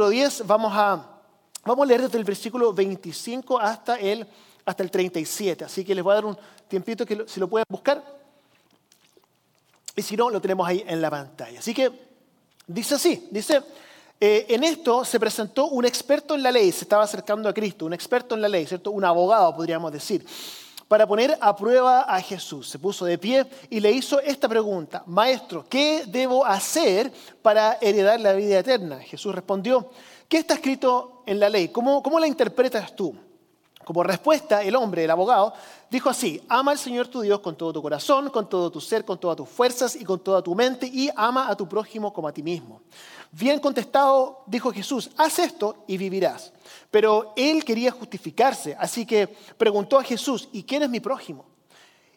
capítulo 10 vamos a, vamos a leer desde el versículo 25 hasta el, hasta el 37. Así que les voy a dar un tiempito que si lo pueden buscar. Y si no, lo tenemos ahí en la pantalla. Así que dice así, dice, eh, en esto se presentó un experto en la ley, se estaba acercando a Cristo, un experto en la ley, ¿cierto? Un abogado, podríamos decir, para poner a prueba a Jesús. Se puso de pie y le hizo esta pregunta, Maestro, ¿qué debo hacer para heredar la vida eterna? Jesús respondió, ¿qué está escrito en la ley? ¿Cómo, cómo la interpretas tú? Como respuesta, el hombre, el abogado, dijo así, ama al Señor tu Dios con todo tu corazón, con todo tu ser, con todas tus fuerzas y con toda tu mente y ama a tu prójimo como a ti mismo. Bien contestado, dijo Jesús, haz esto y vivirás. Pero él quería justificarse, así que preguntó a Jesús, ¿y quién es mi prójimo?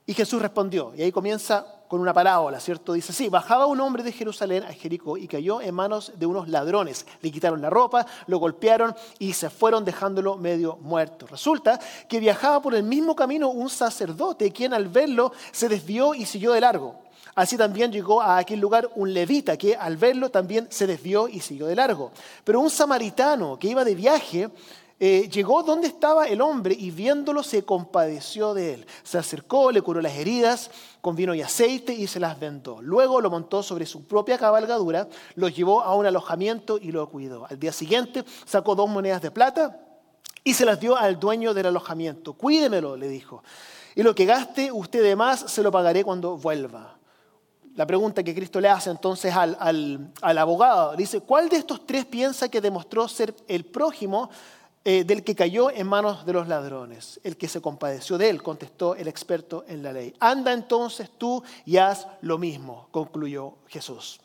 Y Jesús respondió, y ahí comienza con una parábola, ¿cierto? Dice, sí, bajaba un hombre de Jerusalén a Jericó y cayó en manos de unos ladrones. Le quitaron la ropa, lo golpearon y se fueron dejándolo medio muerto. Resulta que viajaba por el mismo camino un sacerdote, quien al verlo se desvió y siguió de largo. Así también llegó a aquel lugar un levita que al verlo también se desvió y siguió de largo. Pero un samaritano que iba de viaje eh, llegó donde estaba el hombre y viéndolo se compadeció de él. Se acercó, le curó las heridas con vino y aceite y se las vendó. Luego lo montó sobre su propia cabalgadura, lo llevó a un alojamiento y lo cuidó. Al día siguiente sacó dos monedas de plata y se las dio al dueño del alojamiento. Cuídemelo, le dijo. Y lo que gaste usted de más se lo pagaré cuando vuelva la pregunta que Cristo le hace entonces al, abogado, dice, ¿cuál de estos tres piensa que demostró ser el prójimo eh, del que cayó en manos de los ladrones? El que se compadeció de él, contestó el experto en la ley. Anda entonces tú y haz lo mismo, concluyó Jesús.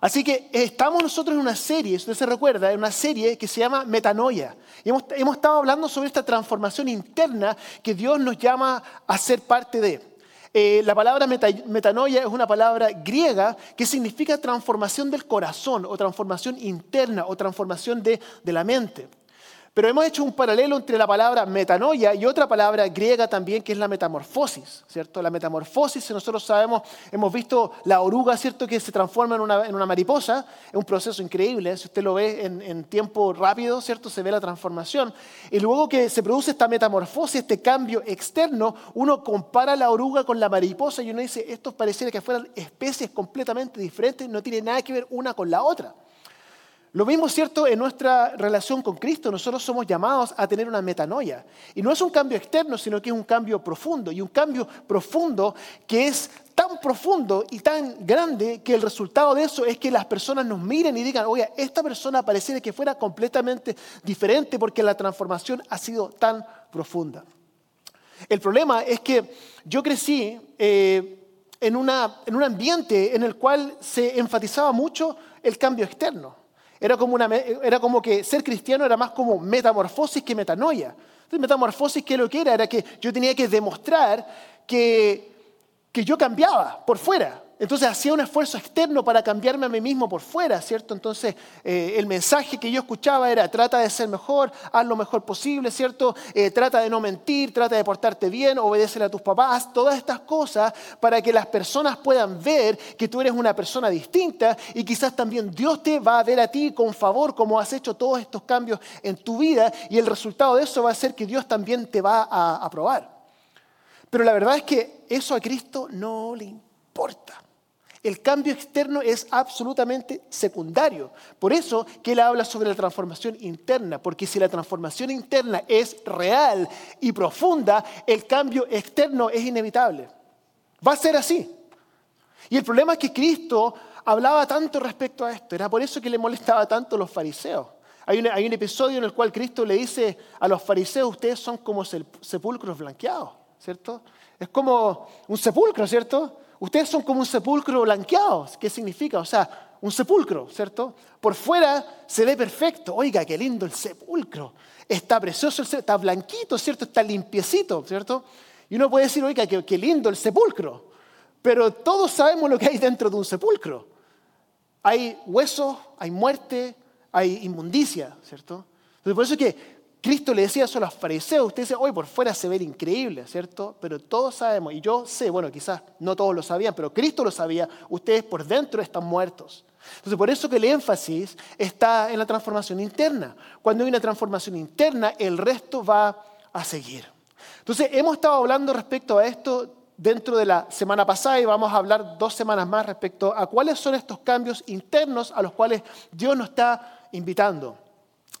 Así que estamos nosotros en una serie, si usted se recuerda, en una serie que se llama Metanoia. Hemos, estado hablando sobre esta transformación interna que Dios nos llama a ser parte de. Eh, la palabra metanoia es una palabra griega que significa transformación del corazón o transformación interna o transformación de la mente. Pero hemos hecho un paralelo entre la palabra metanoia y otra palabra griega también que es la metamorfosis, ¿cierto? La metamorfosis, si nosotros sabemos, hemos visto la oruga, ¿cierto? Que se transforma en una, mariposa, es un proceso increíble, si usted lo ve en, en, tiempo rápido, ¿cierto? Se ve la transformación. Y luego que se produce esta metamorfosis, este cambio externo, uno compara la oruga con la mariposa y uno dice, estos pareciera que fueran especies completamente diferentes, no tiene nada que ver una con la otra. Lo mismo es cierto en nuestra relación con Cristo. Nosotros somos llamados a tener una metanoia. Y no es un cambio externo, sino que es un cambio profundo. Y un cambio profundo que es tan profundo y tan grande que el resultado de eso es que las personas nos miren y digan, oye, esta persona pareciera que fuera completamente diferente porque la transformación ha sido tan profunda. El problema es que yo crecí eh, en, un ambiente en el cual se enfatizaba mucho el cambio externo. Era como, una, era como que ser cristiano era más como metamorfosis que metanoia. Entonces, metamorfosis, ¿qué es lo que era? Era que yo tenía que demostrar que, que yo cambiaba por fuera. Entonces hacía un esfuerzo externo para cambiarme a mí mismo por fuera, ¿cierto? Entonces eh, el mensaje que yo escuchaba era trata de ser mejor, haz lo mejor posible, ¿cierto? Eh, trata de no mentir, trata de portarte bien, obedécele a tus papás, todas estas cosas para que las personas puedan ver que tú eres una persona distinta y quizás también Dios te va a ver a ti con favor como has hecho todos estos cambios en tu vida y el resultado de eso va a ser que Dios también te va a aprobar. Pero la verdad es que eso a Cristo no le importa. El cambio externo es absolutamente secundario. Por eso que él habla sobre la transformación interna, porque si la transformación interna es real y profunda, el cambio externo es inevitable. Va a ser así. Y el problema es que Cristo hablaba tanto respecto a esto, era por eso que le molestaba tanto a los fariseos. Hay un, hay un episodio en el cual Cristo le dice a los fariseos, ustedes son como sepulcros blanqueados, ¿cierto? Es como un sepulcro, ¿cierto? Ustedes son como un sepulcro blanqueado. ¿Qué significa? O sea, un sepulcro, ¿cierto? Por fuera se ve perfecto. Oiga, qué lindo el sepulcro. Está precioso, el está blanquito, ¿cierto? Está limpiecito, ¿cierto? Y uno puede decir, oiga, qué, lindo el sepulcro. Pero todos sabemos lo que hay dentro de un sepulcro. Hay huesos, hay muerte, hay inmundicia, ¿cierto? Entonces, por eso es que Cristo le decía eso a los fariseos, usted dice, hoy por fuera se ve increíble, ¿cierto? Pero todos sabemos, y yo sé, bueno, quizás no todos lo sabían, pero Cristo lo sabía, ustedes por dentro están muertos. Entonces, por eso que el énfasis está en la transformación interna. Cuando hay una transformación interna, el resto va a seguir. Entonces, hemos estado hablando respecto a esto dentro de la semana pasada y vamos a hablar dos semanas más respecto a cuáles son estos cambios internos a los cuales Dios nos está invitando.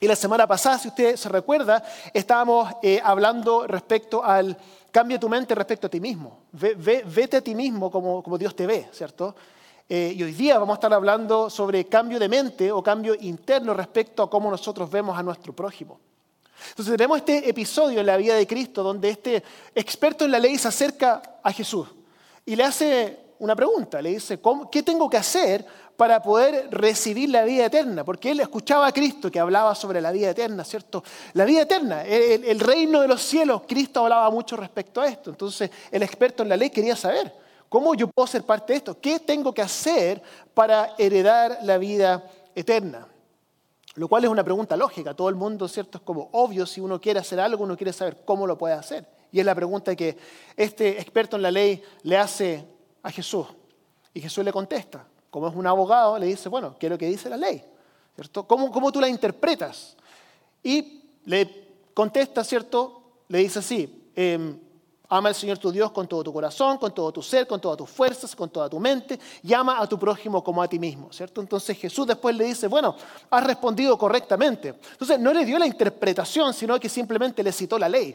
Y la semana pasada, si usted se recuerda, estábamos eh, hablando respecto al cambio de tu mente respecto a ti mismo. vete a ti mismo como, como Dios te ve, ¿cierto? Eh, y hoy día vamos a estar hablando sobre cambio de mente o cambio interno respecto a cómo nosotros vemos a nuestro prójimo. Entonces tenemos este episodio en la vida de Cristo donde este experto en la ley se acerca a Jesús y le hace una pregunta, le dice, ¿qué tengo que hacer para poder recibir la vida eterna? Porque él escuchaba a Cristo que hablaba sobre la vida eterna, ¿cierto? La vida eterna, el, el reino de los cielos, Cristo hablaba mucho respecto a esto. Entonces el experto en la ley quería saber, ¿cómo yo puedo ser parte de esto? ¿Qué tengo que hacer para heredar la vida eterna? Lo cual es una pregunta lógica. Todo el mundo, ¿cierto? Es como obvio, si uno quiere hacer algo, uno quiere saber cómo lo puede hacer. Y es la pregunta que este experto en la ley le hace a Jesús. Y Jesús le contesta. Como es un abogado, le dice, bueno, ¿qué es lo que dice la ley? ¿Cierto? ¿Cómo, cómo tú la interpretas? Y le contesta, ¿cierto? Le dice así, eh, Ama al Señor tu Dios con todo tu corazón, con todo tu ser, con todas tus fuerzas, con toda tu mente y ama a tu prójimo como a ti mismo, ¿cierto? Entonces Jesús después le dice, bueno, has respondido correctamente. Entonces no le dio la interpretación, sino que simplemente le citó la ley.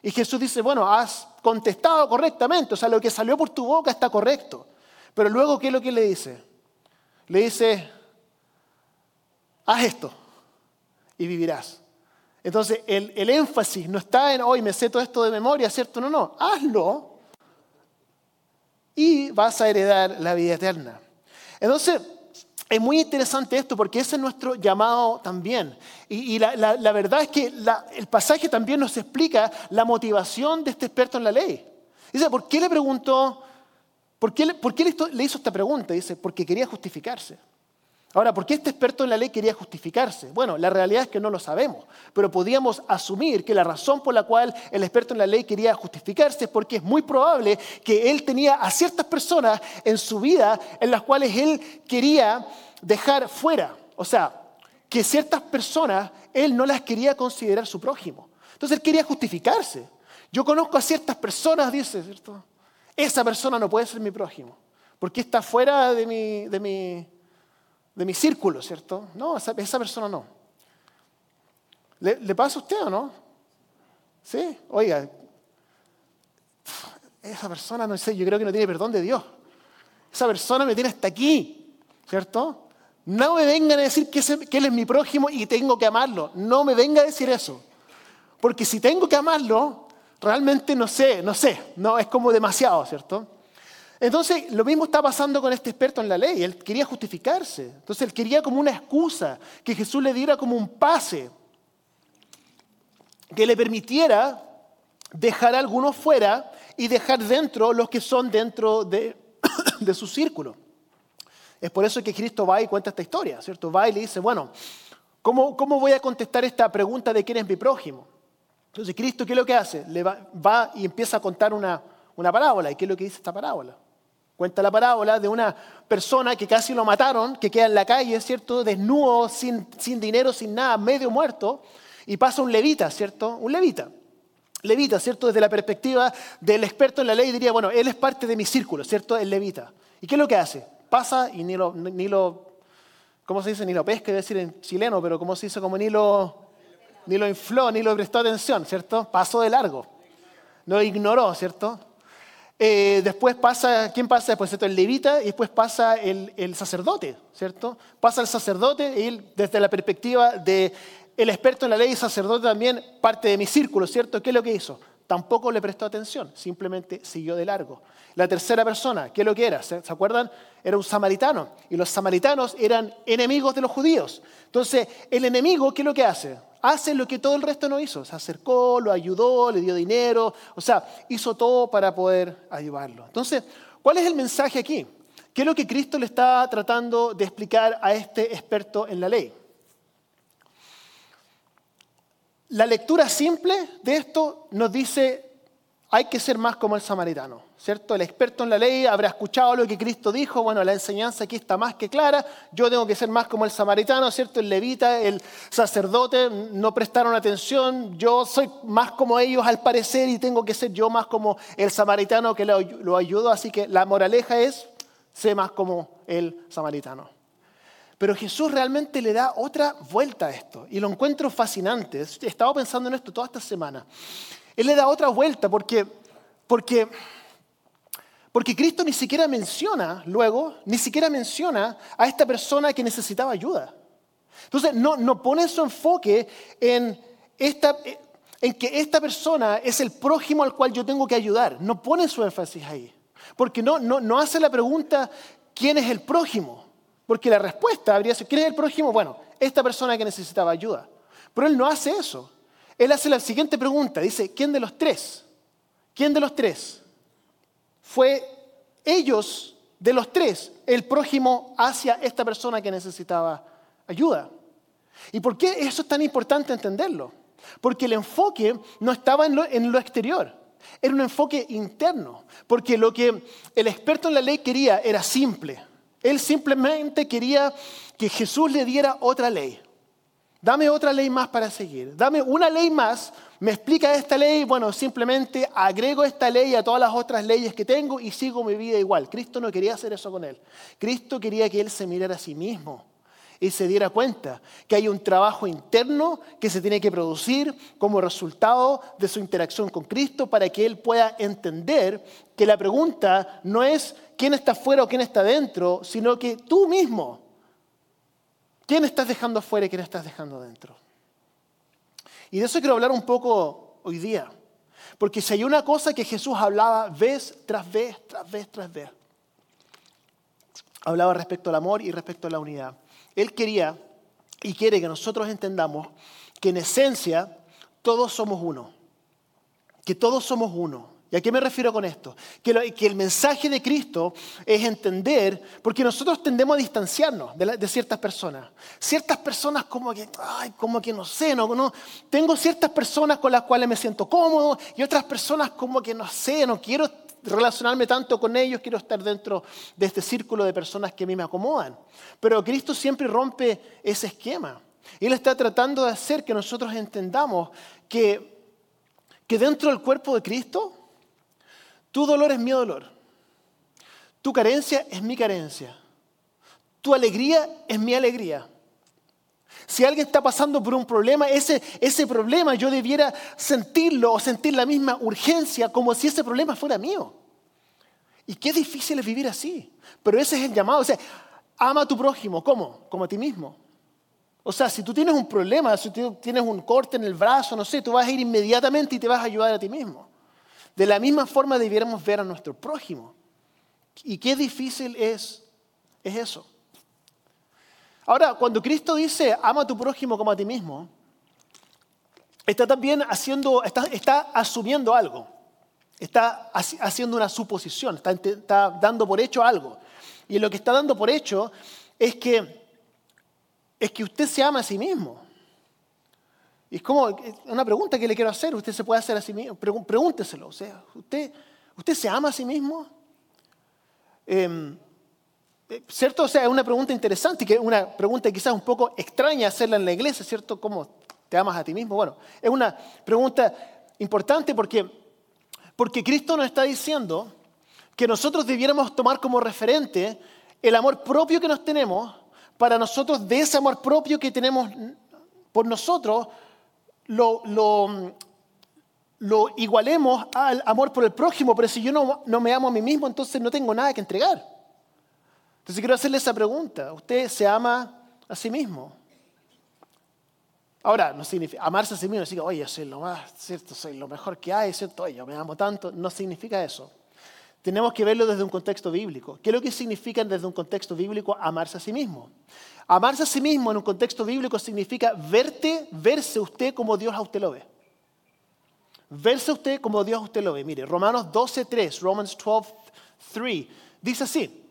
Y Jesús dice, bueno, has contestado correctamente, o sea, lo que salió por tu boca está correcto. Pero luego, ¿qué es lo que le dice? Le dice, haz esto y vivirás. Entonces, el, énfasis no está en, hoy me sé todo esto de memoria, ¿cierto? No, no, hazlo y vas a heredar la vida eterna. Entonces, es muy interesante esto porque ese es nuestro llamado también. Y, la, verdad es que el pasaje también nos explica la motivación de este experto en la ley. Dice, ¿por qué le preguntó, por qué, le hizo esta pregunta? Dice, porque quería justificarse. Ahora, ¿por qué este experto en la ley quería justificarse? Bueno, la realidad es que no lo sabemos, pero podíamos asumir que la razón por la cual el experto en la ley quería justificarse es porque es muy probable que él tenía a ciertas personas en su vida en las cuales él quería dejar fuera. O sea, que ciertas personas él no las quería considerar su prójimo. Entonces él quería justificarse. Yo conozco a ciertas personas, dice, ¿cierto? Esa persona no puede ser mi prójimo, porque está fuera de mi, de mi de mi círculo, ¿cierto? No, esa, persona no. ¿Le, pasa a usted o no? Sí, oiga, esa persona, no sé, yo creo que no tiene perdón de Dios. Esa persona me tiene hasta aquí, ¿cierto? No me vengan a decir que, que Él es mi prójimo y tengo que amarlo. No me venga a decir eso. Porque si tengo que amarlo, realmente no sé, no sé, no es como demasiado, ¿cierto? Entonces, lo mismo está pasando con este experto en la ley. Él quería justificarse. Entonces, él quería como una excusa, que Jesús le diera como un pase, que le permitiera dejar a algunos fuera y dejar dentro los que son dentro de, su círculo. Es por eso que Cristo va y cuenta esta historia, ¿cierto? Va y le dice, bueno, ¿cómo, cómo voy a contestar esta pregunta de quién es mi prójimo? Entonces, Cristo, ¿qué es lo que hace? Le va, y empieza a contar una, una parábola. ¿Y qué es lo que dice esta parábola? Cuenta la parábola de una persona que casi lo mataron, que queda en la calle, ¿cierto? Desnudo, sin, sin dinero, sin nada, medio muerto, y pasa un levita, ¿cierto? Un levita. Levita, ¿cierto? Desde la perspectiva del experto en la ley diría, bueno, él es parte de mi círculo, ¿cierto? El levita. ¿Y qué es lo que hace? Pasa y ni lo, ni lo ¿cómo se dice? Ni lo pesca, debe decir en chileno, pero ¿cómo se dice? Como ni lo, ni lo infló, ni lo prestó atención, ¿cierto? Pasó de largo. Lo ignoró, ¿cierto? Eh, después pasa, ¿quién pasa después? El levita y después pasa el, sacerdote, ¿cierto? Pasa el sacerdote y desde la perspectiva del el experto en la ley y sacerdote también parte de mi círculo, ¿cierto? ¿Qué es lo que hizo? Tampoco le prestó atención, simplemente siguió de largo. La tercera persona, ¿qué es lo que era? ¿Se, acuerdan? Era un samaritano. Y los samaritanos eran enemigos de los judíos. Entonces, el enemigo, ¿qué es lo que hace? Hace lo que todo el resto no hizo. Se acercó, lo ayudó, le dio dinero, o sea, hizo todo para poder ayudarlo. Entonces, ¿cuál es el mensaje aquí? ¿Qué es lo que Cristo le está tratando de explicar a este experto en la ley? la lectura simple de esto nos dice, hay que ser más como el samaritano, ¿cierto? El experto en la ley habrá escuchado lo que Cristo dijo, bueno, la enseñanza aquí está más que clara, yo tengo que ser más como el samaritano, ¿cierto? El levita, el sacerdote no prestaron atención, yo soy más como ellos al parecer y tengo que ser yo más como el samaritano que lo, ayudó, así que la moraleja es, sé más como el samaritano. Pero Jesús realmente le da otra vuelta a esto y lo encuentro fascinante. He estado pensando en esto toda esta semana. Él le da otra vuelta porque, porque, porque Cristo ni siquiera menciona luego, ni siquiera menciona a esta persona que necesitaba ayuda. Entonces, no, no pone su enfoque en, esta, en que esta persona es el prójimo al cual yo tengo que ayudar. No pone su énfasis ahí. Porque no, no, no hace la pregunta, ¿quién es el prójimo? Porque la respuesta habría sido, ¿quién es el prójimo? Bueno, esta persona que necesitaba ayuda. Pero él no hace eso. Él hace la siguiente pregunta, dice, ¿quién de los tres? ¿Quién de los tres? Fue ellos de los tres el prójimo hacia esta persona que necesitaba ayuda. ¿Y por qué eso es tan importante entenderlo? Porque el enfoque no estaba en lo, en lo exterior, era un enfoque interno, porque lo que el experto en la ley quería era simple. Él simplemente quería que Jesús le diera otra ley. Dame otra ley más para seguir. Dame una ley más. Me explica esta ley. Bueno, simplemente agrego esta ley a todas las otras leyes que tengo y sigo mi vida igual. Cristo no quería hacer eso con él. Cristo quería que él se mirara a sí mismo y se diera cuenta que hay un trabajo interno que se tiene que producir como resultado de su interacción con Cristo para que él pueda entender que la pregunta no es quién está fuera o quién está dentro, sino que tú mismo ¿Quién estás dejando afuera y quién estás dejando dentro? Y de eso quiero hablar un poco hoy día. Porque si hay una cosa que Jesús hablaba vez tras vez, tras vez, tras vez, hablaba respecto al amor y respecto a la unidad. Él quería y quiere que nosotros entendamos que en esencia todos somos uno. Que todos somos uno. ¿Y a qué me refiero con esto? Que, el mensaje de Cristo es entender, porque nosotros tendemos a distanciarnos de, ciertas personas. Ciertas personas como que, ay, como que no sé, no, no, tengo ciertas personas con las cuales me siento cómodo y otras personas como que no sé, no quiero relacionarme tanto con ellos, quiero estar dentro de este círculo de personas que a mí me acomodan. Pero Cristo siempre rompe ese esquema. Él está tratando de hacer que nosotros entendamos que, que dentro del cuerpo de Cristo, tu dolor es mi dolor. Tu carencia es mi carencia. Tu alegría es mi alegría. Si alguien está pasando por un problema, ese, ese problema yo debiera sentirlo o sentir la misma urgencia como si ese problema fuera mío. Y qué difícil es vivir así. Pero ese es el llamado. O sea, ama a tu prójimo. ¿Cómo? Como a ti mismo. O sea, si tú tienes un problema, si tú tienes un corte en el brazo, no sé, tú vas a ir inmediatamente y te vas a ayudar a ti mismo. De la misma forma debiéramos ver a nuestro prójimo. Y qué difícil es, es eso. Ahora, cuando Cristo dice, ama a tu prójimo como a ti mismo, está también haciendo, está, está asumiendo algo. Está haciendo una suposición, está, está dando por hecho algo. Y lo que está dando por hecho es que, es que usted se ama a sí mismo. Es como una pregunta que le quiero hacer, usted se puede hacer a sí mismo, pregúnteselo, o sea, ¿usted, usted se ama a sí mismo? Em, eh, ¿Cierto? O sea, es una pregunta interesante, que una pregunta quizás un poco extraña hacerla en la iglesia, ¿cierto? ¿Cómo te amas a ti mismo? Bueno, es una pregunta importante porque, porque Cristo nos está diciendo que nosotros debiéramos tomar como referente el amor propio que nos tenemos para nosotros de ese amor propio que tenemos por nosotros lo, lo, igualemos al amor por el prójimo, pero si yo no, no me amo a mí mismo, entonces no tengo nada que entregar. Entonces quiero hacerle esa pregunta. ¿Usted se ama a sí mismo? Ahora, no significa, amarse a sí mismo significa, oye, soy lo más, ¿cierto? Soy lo mejor que hay, ¿cierto? Oye, yo me amo tanto. No significa eso. Tenemos que verlo desde un contexto bíblico. ¿Qué es lo que significa desde un contexto bíblico amarse a sí mismo? Amarse a sí mismo en un contexto bíblico significa verte, verse usted como Dios a usted lo ve. Verse usted como Dios a usted lo ve. Mire, Romanos 12.3, Romans 12.3, dice así.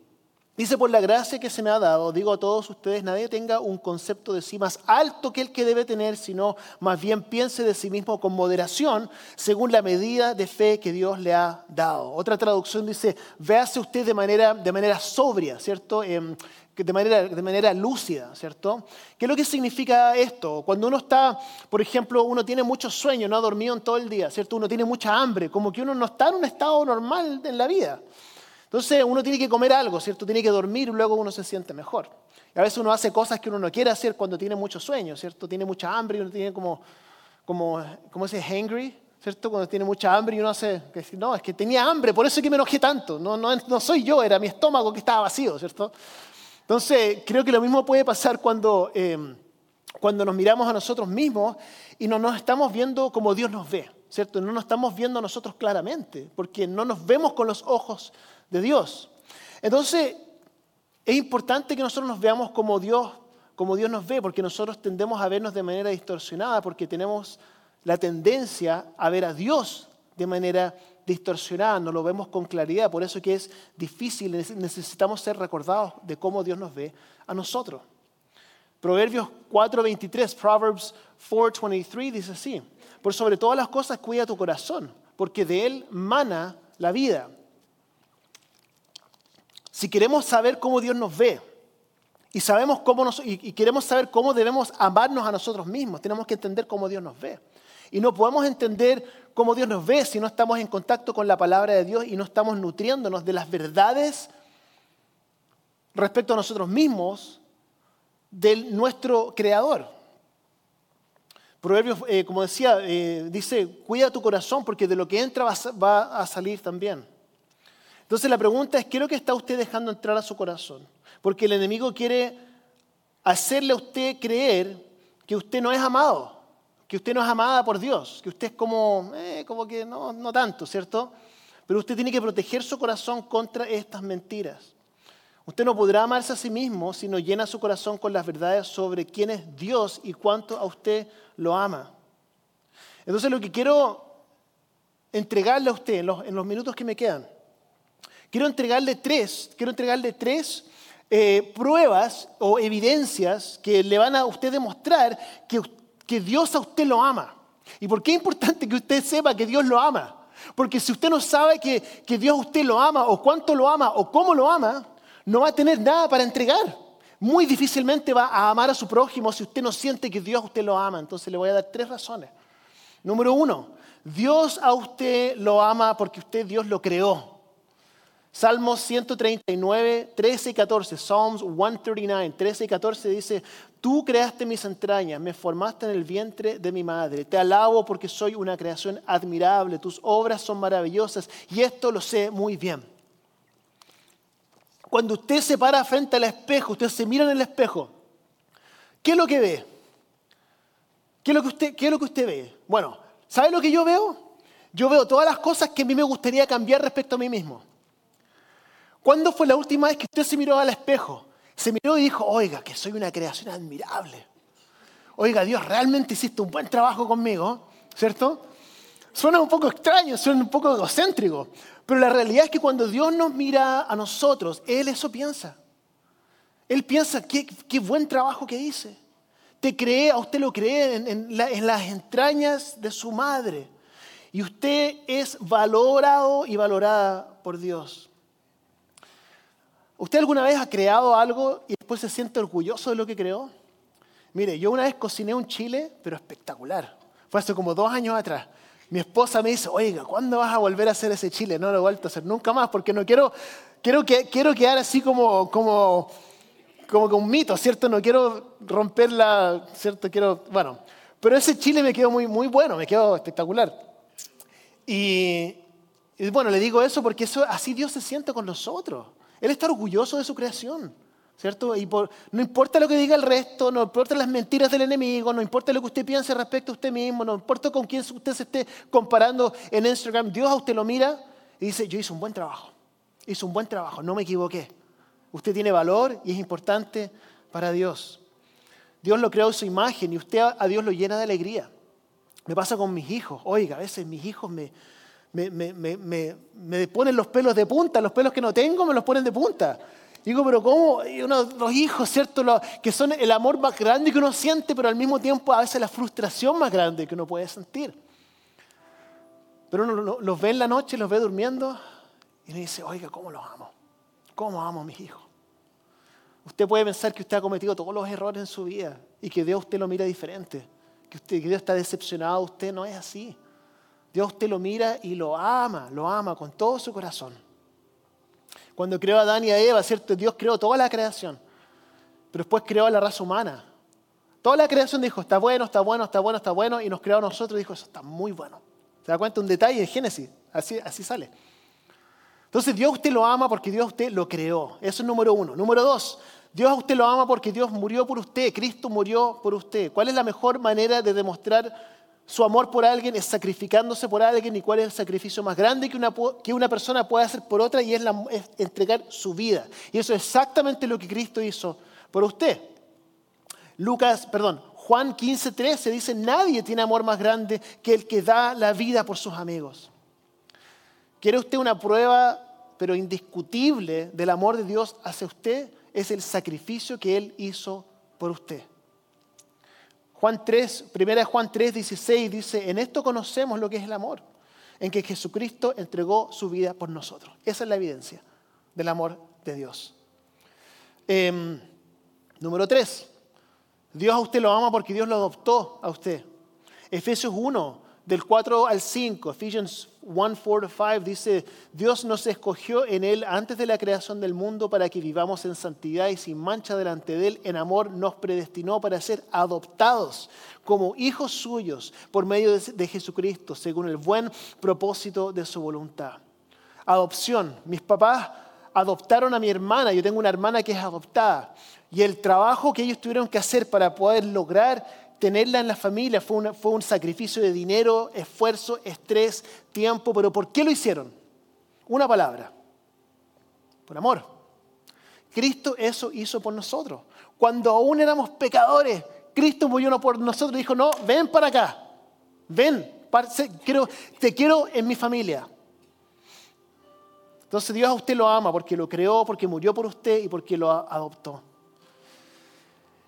Dice, por la gracia que se me ha dado, digo a todos ustedes, nadie tenga un concepto de sí más alto que el que debe tener, sino más bien piense de sí mismo con moderación, según la medida de fe que Dios le ha dado. Otra traducción dice, véase usted de manera, de manera sobria, ¿cierto? Em, de manera, de manera lúcida, ¿cierto? ¿Qué es lo que significa esto? Cuando uno está, por ejemplo, uno tiene mucho sueño, no ha dormido en todo el día, ¿cierto? Uno tiene mucha hambre, como que uno no está en un estado normal en la vida. Entonces uno tiene que comer algo, ¿cierto? Tiene que dormir y luego uno se siente mejor. Y a veces uno hace cosas que uno no quiere hacer cuando tiene mucho sueño, ¿cierto? Tiene mucha hambre y uno tiene como, como, ¿cómo se dice? Hangry, ¿cierto? Cuando tiene mucha hambre y uno hace, no, es que tenía hambre, por eso es que me enojé tanto. No, no, no soy yo, era mi estómago que estaba vacío, ¿cierto? Entonces creo que lo mismo puede pasar cuando, em, cuando nos miramos a nosotros mismos y no nos estamos viendo como Dios nos ve, ¿cierto? No nos estamos viendo a nosotros claramente, porque no nos vemos con los ojos de Dios. Entonces, es importante que nosotros nos veamos como Dios, como Dios nos ve, porque nosotros tendemos a vernos de manera distorsionada, porque tenemos la tendencia a ver a Dios de manera distorsionada, no lo vemos con claridad, por eso que es difícil, necesitamos ser recordados de cómo Dios nos ve a nosotros. Proverbios 4:23, Proverbs 4:23 dice así, por sobre todas las cosas cuida tu corazón, porque de él mana la vida. Si queremos saber cómo Dios nos ve y, sabemos cómo y queremos saber cómo debemos amarnos a nosotros mismos, tenemos que entender cómo Dios nos ve. Y no podemos entender cómo Dios nos ve si no estamos en contacto con la palabra de Dios y no estamos nutriéndonos de las verdades respecto a nosotros mismos de nuestro Creador. Proverbios, eh, como decía, eh, dice, cuida tu corazón porque de lo que entra va a salir también. Entonces la pregunta es, ¿qué es lo que está usted dejando entrar a su corazón? Porque el enemigo quiere hacerle a usted creer que usted no es amado, que usted no es amada por Dios, que usted es como, eh, como que no, no tanto, ¿cierto? Pero usted tiene que proteger su corazón contra estas mentiras. Usted no podrá amarse a sí mismo si no llena su corazón con las verdades sobre quién es Dios y cuánto a usted lo ama. Entonces lo que quiero entregarle a usted en los, minutos que me quedan Quiero entregarle tres, quiero entregarle tres eh, pruebas o evidencias que le van a usted demostrar que, que Dios a usted lo ama. ¿Y por qué es importante que usted sepa que Dios lo ama? Porque si usted no sabe que, que Dios a usted lo ama o cuánto lo ama o cómo lo ama, no va a tener nada para entregar. Muy difícilmente va a amar a su prójimo si usted no siente que Dios a usted lo ama. Entonces le voy a dar tres razones. Número uno, Dios a usted lo ama porque usted Dios lo creó. Salmos 139, 13 y 14, Psalms 139, 13 y 14 dice, tú creaste mis entrañas, me formaste en el vientre de mi madre, te alabo porque soy una creación admirable, tus obras son maravillosas y esto lo sé muy bien. Cuando usted se para frente al espejo, usted se mira en el espejo, ¿qué es lo que ve? ¿Qué es lo que usted, qué es lo que usted ve? Bueno, ¿sabe lo que yo veo? Yo veo todas las cosas que a mí me gustaría cambiar respecto a mí mismo. ¿Cuándo fue la última vez que usted se miró al espejo? Se miró y dijo, oiga, que soy una creación admirable. Oiga, Dios, realmente hiciste un buen trabajo conmigo, ¿cierto? Suena un poco extraño, suena un poco egocéntrico, pero la realidad es que cuando Dios nos mira a nosotros, Él eso piensa. Él piensa, qué, buen trabajo que hice. Te cree, a usted lo cree en las entrañas de su madre. Y usted es valorado y valorada por Dios. ¿Usted alguna vez ha creado algo y después se siente orgulloso de lo que creó? Mire, yo una vez cociné un chile, pero espectacular. Fue hace como dos años atrás. Mi esposa me dice, oiga, ¿cuándo vas a volver a hacer ese chile? No lo he vuelto a hacer nunca más porque no quiero, quiero, que, quiero quedar así como, como, como un mito, ¿cierto? No quiero romper la, ¿cierto? Quiero, bueno, pero ese chile me quedó muy, muy bueno, me quedó espectacular. Y, y bueno, le digo eso porque eso, así Dios se siente con nosotros. Él está orgulloso de su creación, ¿cierto? Y no importa lo que diga el resto, no importa las mentiras del enemigo, no importa lo que usted piense respecto a usted mismo, no importa con quién usted se esté comparando en Instagram, Dios a usted lo mira y dice, yo hice un buen trabajo, hice un buen trabajo, no me equivoqué. Usted tiene valor y es importante para Dios. Dios lo creó en su imagen y usted a Dios lo llena de alegría. Me pasa con mis hijos. Oiga, a veces mis hijos me, me, me, me, me, ponen los pelos de punta, los pelos que no tengo me los ponen de punta. Digo, pero ¿cómo? Uno, los hijos, ¿cierto? que son el amor más grande que uno siente, pero al mismo tiempo a veces la frustración más grande que uno puede sentir. Pero uno los ve en la noche, los ve durmiendo y le dice, oiga, ¿cómo los amo? ¿Cómo amo a mis hijos? Usted puede pensar que usted ha cometido todos los errores en su vida y que Dios usted lo mira diferente, que, usted, que Dios está decepcionado, usted no es así. Dios usted lo mira y lo ama, lo ama con todo su corazón. Cuando creó a Adán y a Eva, ¿cierto? Dios creó toda la creación, pero después creó a la raza humana. Toda la creación dijo, está bueno, está bueno, está bueno, está bueno, y nos creó a nosotros y dijo, eso está muy bueno. ¿Se da cuenta? Un detalle de Génesis, así, así sale. Entonces Dios usted lo ama porque Dios usted lo creó. Eso es número uno. Número dos, Dios a usted lo ama porque Dios murió por usted, Cristo murió por usted. ¿Cuál es la mejor manera de demostrar su amor por alguien es sacrificándose por alguien y cuál es el sacrificio más grande que una, que una persona puede hacer por otra y es, entregar su vida. Y eso es exactamente lo que Cristo hizo por usted. Lucas, perdón, Juan 15, 13 dice, nadie tiene amor más grande que el que da la vida por sus amigos. ¿Quiere usted una prueba, pero indiscutible, del amor de Dios hacia usted? Es el sacrificio que Él hizo por usted. Juan 3, primera Juan 3, 16 dice, en esto conocemos lo que es el amor, en que Jesucristo entregó su vida por nosotros. Esa es la evidencia del amor de Dios. Em, número 3, Dios a usted lo ama porque Dios lo adoptó a usted. Efesios 1, del 4 al 5, Ephesians 1, 4 5 dice, Dios nos escogió en Él antes de la creación del mundo para que vivamos en santidad y sin mancha delante de Él. En amor nos predestinó para ser adoptados como hijos suyos por medio de, Jesucristo, según el buen propósito de su voluntad. Adopción. Mis papás adoptaron a mi hermana, yo tengo una hermana que es adoptada, y el trabajo que ellos tuvieron que hacer para poder lograr tenerla en la familia fue, fue un sacrificio de dinero, esfuerzo, estrés, tiempo, pero ¿por qué lo hicieron? Una palabra, por amor. Cristo eso hizo por nosotros. Cuando aún éramos pecadores, Cristo murió por nosotros y dijo, no, ven para acá, ven, te quiero en mi familia. Entonces Dios a usted lo ama porque lo creó, porque murió por usted y porque lo adoptó.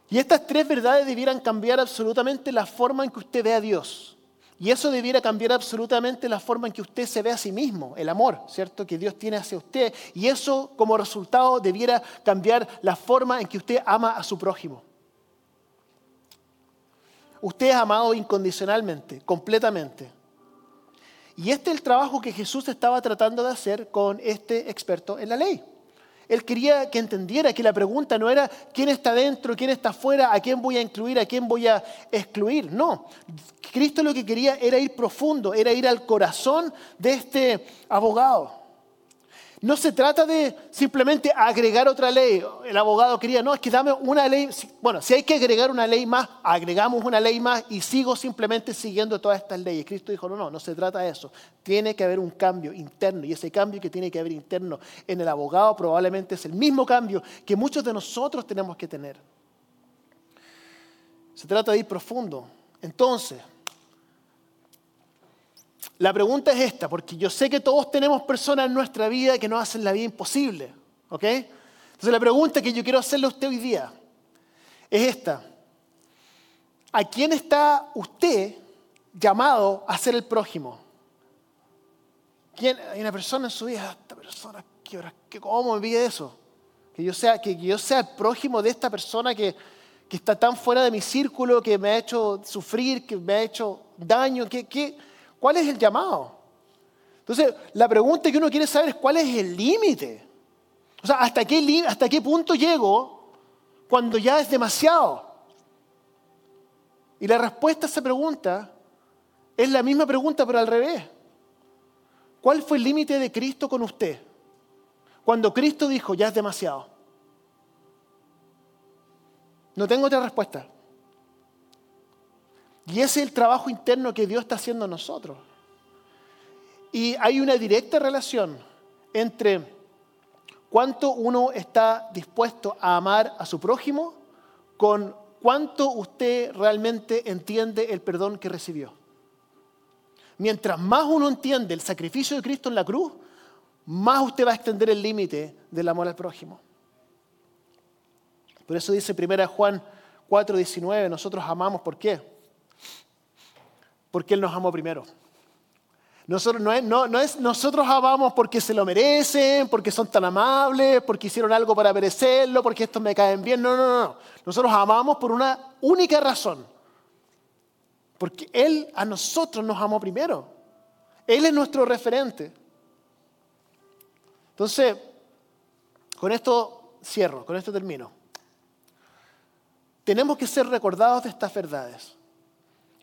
Y estas tres verdades debieran cambiar absolutamente la forma en que usted ve a Dios. Y eso debiera cambiar absolutamente la forma en que usted se ve a sí mismo, el amor, ¿cierto? Que Dios tiene hacia usted. Y eso como resultado debiera cambiar la forma en que usted ama a su prójimo. Usted es amado incondicionalmente, completamente. Y este es el trabajo que Jesús estaba tratando de hacer con este experto en la ley. Él quería que entendiera que la pregunta no era quién está dentro, quién está afuera, a quién voy a incluir, a quién voy a excluir. No, Cristo lo que quería era ir profundo, era ir al corazón de este abogado. No se trata de simplemente agregar otra ley. El abogado quería, no, es que dame una ley. Bueno, si hay que agregar una ley más, agregamos una ley más y sigo simplemente siguiendo todas estas leyes. Cristo dijo, no, no, no se trata de eso. Tiene que haber un cambio interno y ese cambio que tiene que haber interno en el abogado probablemente es el mismo cambio que muchos de nosotros tenemos que tener. Se trata de ir profundo. Entonces, la pregunta es esta, porque yo sé que todos tenemos personas en nuestra vida que nos hacen la vida imposible. ¿Ok? Entonces la pregunta que yo quiero hacerle a usted hoy día es esta. ¿A quién está usted llamado a ser el prójimo? ¿Quién, hay una persona en su vida, esta persona, ¿qué, ¿cómo me pide eso? Que yo, sea, que yo sea el prójimo de esta persona que, que está tan fuera de mi círculo, que me ha hecho sufrir, que me ha hecho daño. ¿Qué, qué, ¿Cuál es el llamado? Entonces, la pregunta que uno quiere saber es cuál es el límite. O sea, ¿hasta qué, ¿hasta qué punto llego cuando ya es demasiado? Y la respuesta a esa pregunta es la misma pregunta, pero al revés. ¿Cuál fue el límite de Cristo con usted? Cuando Cristo dijo, ya es demasiado. No tengo otra respuesta. Y ese es el trabajo interno que Dios está haciendo en nosotros. Y hay una directa relación entre cuánto uno está dispuesto a amar a su prójimo con cuánto usted realmente entiende el perdón que recibió. Mientras más uno entiende el sacrificio de Cristo en la cruz, más usted va a extender el límite del amor al prójimo. Por eso dice 1 Juan 4:19, nosotros amamos, ¿por qué? Porque Él nos amó primero. Nosotros, no amamos porque se lo merecen, porque son tan amables, porque hicieron algo para merecerlo, porque estos me caen bien. No, no, no. Nosotros amamos por una única razón. Porque Él a nosotros nos amó primero. Él es nuestro referente. Entonces, con esto cierro, con esto termino. Tenemos que ser recordados de estas verdades.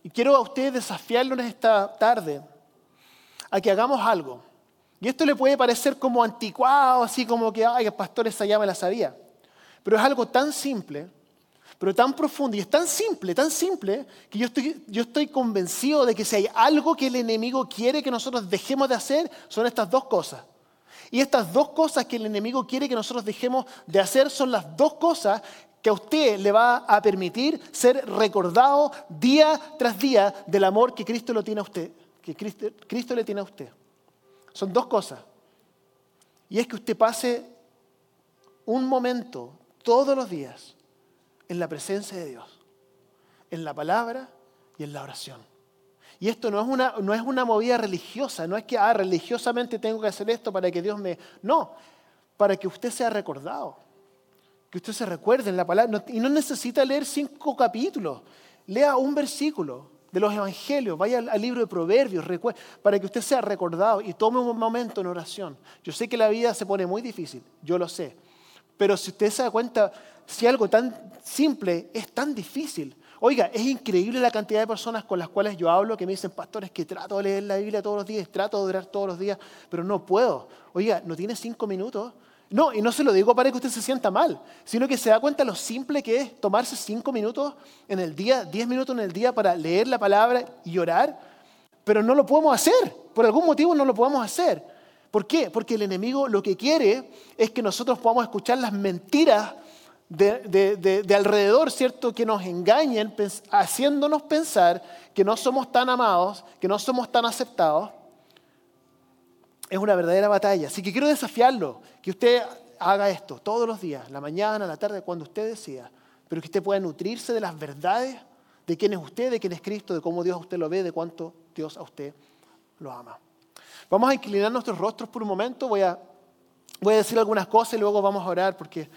Y quiero a ustedes desafiarlos esta tarde a que hagamos algo. Y esto le puede parecer como anticuado, así como que, ay, el pastor esa ya me la sabía. Pero es algo tan simple, pero tan profundo, y es tan simple, tan simple, que yo estoy, yo estoy convencido de que si hay algo que el enemigo quiere que nosotros dejemos de hacer, son estas dos cosas. Y estas dos cosas que el enemigo quiere que nosotros dejemos de hacer son las dos cosas que a usted le va a permitir ser recordado día tras día del amor que Cristo lo tiene a usted, que Cristo, Cristo le tiene a usted. Son dos cosas. Y es que usted pase un momento todos los días en la presencia de Dios, en la palabra y en la oración. Y esto no es una, no es una movida religiosa, no es que, ah, religiosamente tengo que hacer esto para que Dios me... No, para que usted sea recordado, que usted se recuerde en la palabra. Y no necesita leer cinco capítulos, lea un versículo de los evangelios, vaya al, libro de Proverbios, para que usted sea recordado y tome un momento en oración. Yo sé que la vida se pone muy difícil, yo lo sé. Pero si usted se da cuenta, si algo tan simple es tan difícil, Oiga, es increíble la cantidad de personas con las cuales yo hablo que me dicen, pastores, que trato de leer la Biblia todos los días, trato de orar todos los días, pero no puedo. Oiga, ¿no tiene cinco minutos? No, y no se lo digo para que usted se sienta mal, sino que se da cuenta lo simple que es tomarse cinco minutos en el día, diez minutos en el día para leer la palabra y orar, pero no lo podemos hacer. Por algún motivo no lo podemos hacer. ¿Por qué? Porque el enemigo lo que quiere es que nosotros podamos escuchar las mentiras de, alrededor, ¿cierto? Que nos engañen haciéndonos pensar que no somos tan amados, que no somos tan aceptados. Es una verdadera batalla. Así que quiero desafiarlo, que usted haga esto todos los días, la mañana, la tarde, cuando usted decida, pero que usted pueda nutrirse de las verdades de quién es usted, de quién es Cristo, de cómo Dios a usted lo ve, de cuánto Dios a usted lo ama. Vamos a inclinar nuestros rostros por un momento, voy a, decir algunas cosas y luego vamos a orar porque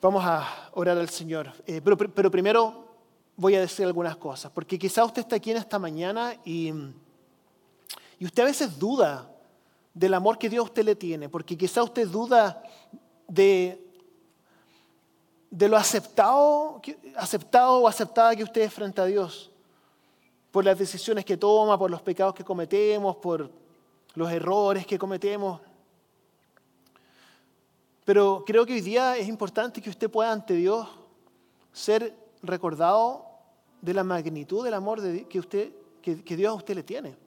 Vamos a orar al Señor. Eh, pero, pero, primero voy a decir algunas cosas, porque quizá usted está aquí en esta mañana y, y usted a veces duda del amor que Dios a usted le tiene, porque quizá usted duda de, de lo aceptado, aceptado o aceptada que usted es frente a Dios, por las decisiones que toma, por los pecados que cometemos, por los errores que cometemos. Pero creo que hoy día es importante que usted pueda ante Dios ser recordado de la magnitud del amor que, usted, que, Dios a usted le tiene.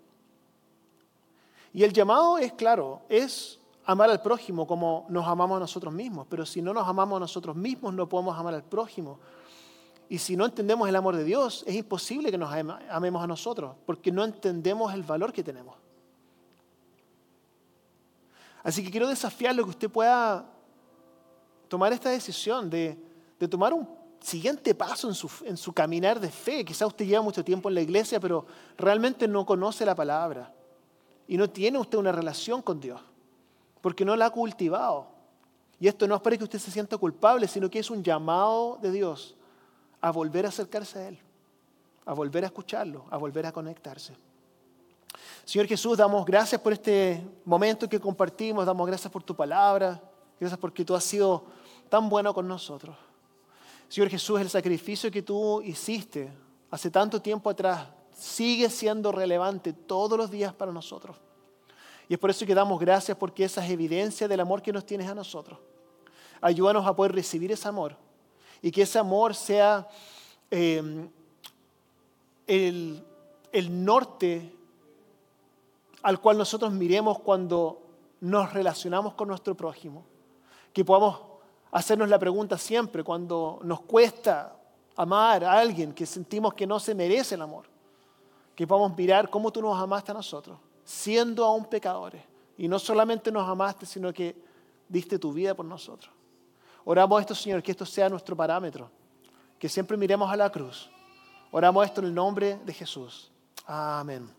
Y el llamado es claro, es amar al prójimo como nos amamos a nosotros mismos. Pero si no nos amamos a nosotros mismos, no podemos amar al prójimo. Y si no entendemos el amor de Dios, es imposible que nos amemos a nosotros, porque no entendemos el valor que tenemos. Así que quiero desafiarlo que usted pueda tomar esta decisión de, tomar un siguiente paso en su, en su caminar de fe. Quizá usted lleva mucho tiempo en la iglesia, pero realmente no conoce la palabra. Y no tiene usted una relación con Dios, porque no la ha cultivado. Y esto no es para que usted se sienta culpable, sino que es un llamado de Dios a volver a acercarse a Él, a volver a escucharlo, a volver a conectarse. Señor Jesús, damos gracias por este momento que compartimos, damos gracias por tu palabra, gracias porque tú has sido tan bueno con nosotros. Señor Jesús, el sacrificio que tú hiciste hace tanto tiempo atrás sigue siendo relevante todos los días para nosotros. Y es por eso que damos gracias porque esa es evidencia del amor que nos tienes a nosotros. Ayúdanos a poder recibir ese amor y que ese amor sea eh, el, el norte al cual nosotros miremos cuando nos relacionamos con nuestro prójimo. Que podamos hacernos la pregunta siempre cuando nos cuesta amar a alguien que sentimos que no se merece el amor. Que podamos mirar cómo tú nos amaste a nosotros, siendo aún pecadores. Y no solamente nos amaste, sino que diste tu vida por nosotros. Oramos esto, Señor, que esto sea nuestro parámetro, que siempre miremos a la cruz. Oramos esto en el nombre de Jesús. Amén.